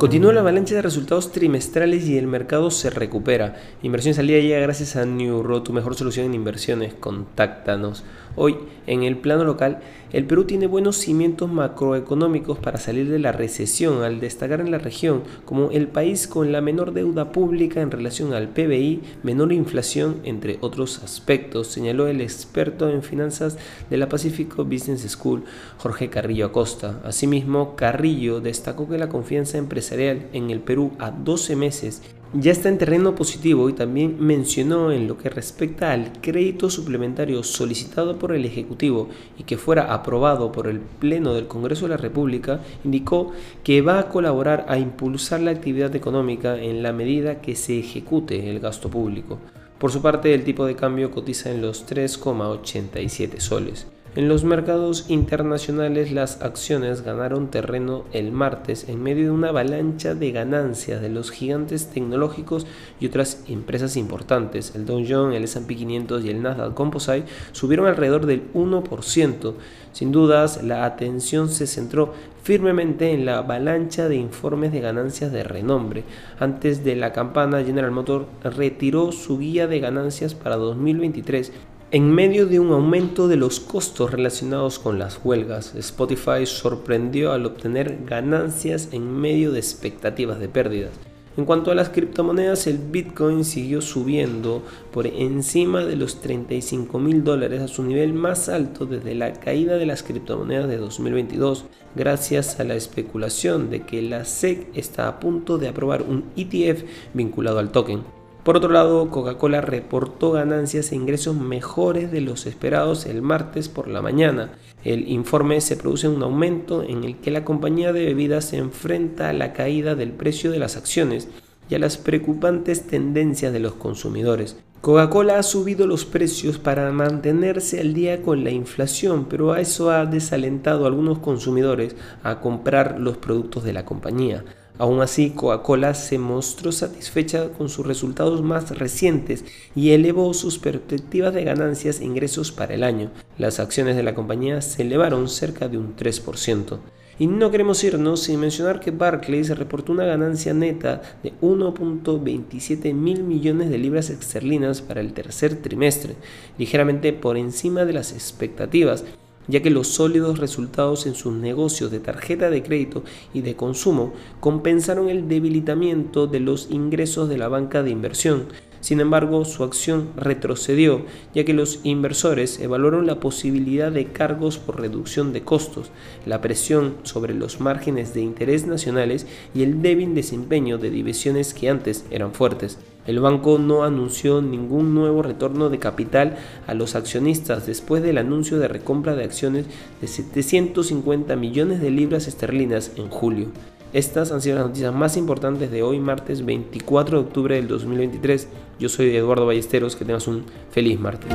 Continúa la avalancha de resultados trimestrales y el mercado se recupera. Inversión salida llega gracias a New Road, tu mejor solución en inversiones. Contáctanos. Hoy, en el plano local, el Perú tiene buenos cimientos macroeconómicos para salir de la recesión al destacar en la región como el país con la menor deuda pública en relación al PBI, menor inflación, entre otros aspectos, señaló el experto en finanzas de la Pacífico Business School, Jorge Carrillo Acosta. Asimismo, Carrillo destacó que la confianza empresarial en el Perú a 12 meses ya está en terreno positivo y también mencionó en lo que respecta al crédito suplementario solicitado por el Ejecutivo y que fuera aprobado por el Pleno del Congreso de la República, indicó que va a colaborar a impulsar la actividad económica en la medida que se ejecute el gasto público. Por su parte, el tipo de cambio cotiza en los 3,87 soles. En los mercados internacionales las acciones ganaron terreno el martes en medio de una avalancha de ganancias de los gigantes tecnológicos y otras empresas importantes. El Dow Jones, el S&P 500 y el Nasdaq Composite subieron alrededor del 1%. Sin dudas, la atención se centró firmemente en la avalancha de informes de ganancias de renombre. Antes de la campana, General Motors retiró su guía de ganancias para 2023 en medio de un aumento de los costos relacionados con las huelgas, Spotify sorprendió al obtener ganancias en medio de expectativas de pérdidas. En cuanto a las criptomonedas, el Bitcoin siguió subiendo por encima de los 35 mil dólares a su nivel más alto desde la caída de las criptomonedas de 2022, gracias a la especulación de que la SEC está a punto de aprobar un ETF vinculado al token. Por otro lado, Coca-Cola reportó ganancias e ingresos mejores de los esperados el martes por la mañana. El informe se produce un aumento en el que la compañía de bebidas se enfrenta a la caída del precio de las acciones y a las preocupantes tendencias de los consumidores. Coca-Cola ha subido los precios para mantenerse al día con la inflación, pero a eso ha desalentado a algunos consumidores a comprar los productos de la compañía. Aún así, Coca-Cola se mostró satisfecha con sus resultados más recientes y elevó sus perspectivas de ganancias e ingresos para el año. Las acciones de la compañía se elevaron cerca de un 3%. Y no queremos irnos sin mencionar que Barclays reportó una ganancia neta de 1.27 mil millones de libras esterlinas para el tercer trimestre, ligeramente por encima de las expectativas ya que los sólidos resultados en sus negocios de tarjeta de crédito y de consumo compensaron el debilitamiento de los ingresos de la banca de inversión. Sin embargo, su acción retrocedió, ya que los inversores evaluaron la posibilidad de cargos por reducción de costos, la presión sobre los márgenes de interés nacionales y el débil desempeño de divisiones que antes eran fuertes. El banco no anunció ningún nuevo retorno de capital a los accionistas después del anuncio de recompra de acciones de 750 millones de libras esterlinas en julio. Estas han sido las noticias más importantes de hoy, martes 24 de octubre del 2023. Yo soy Eduardo Ballesteros, que tengas un feliz martes.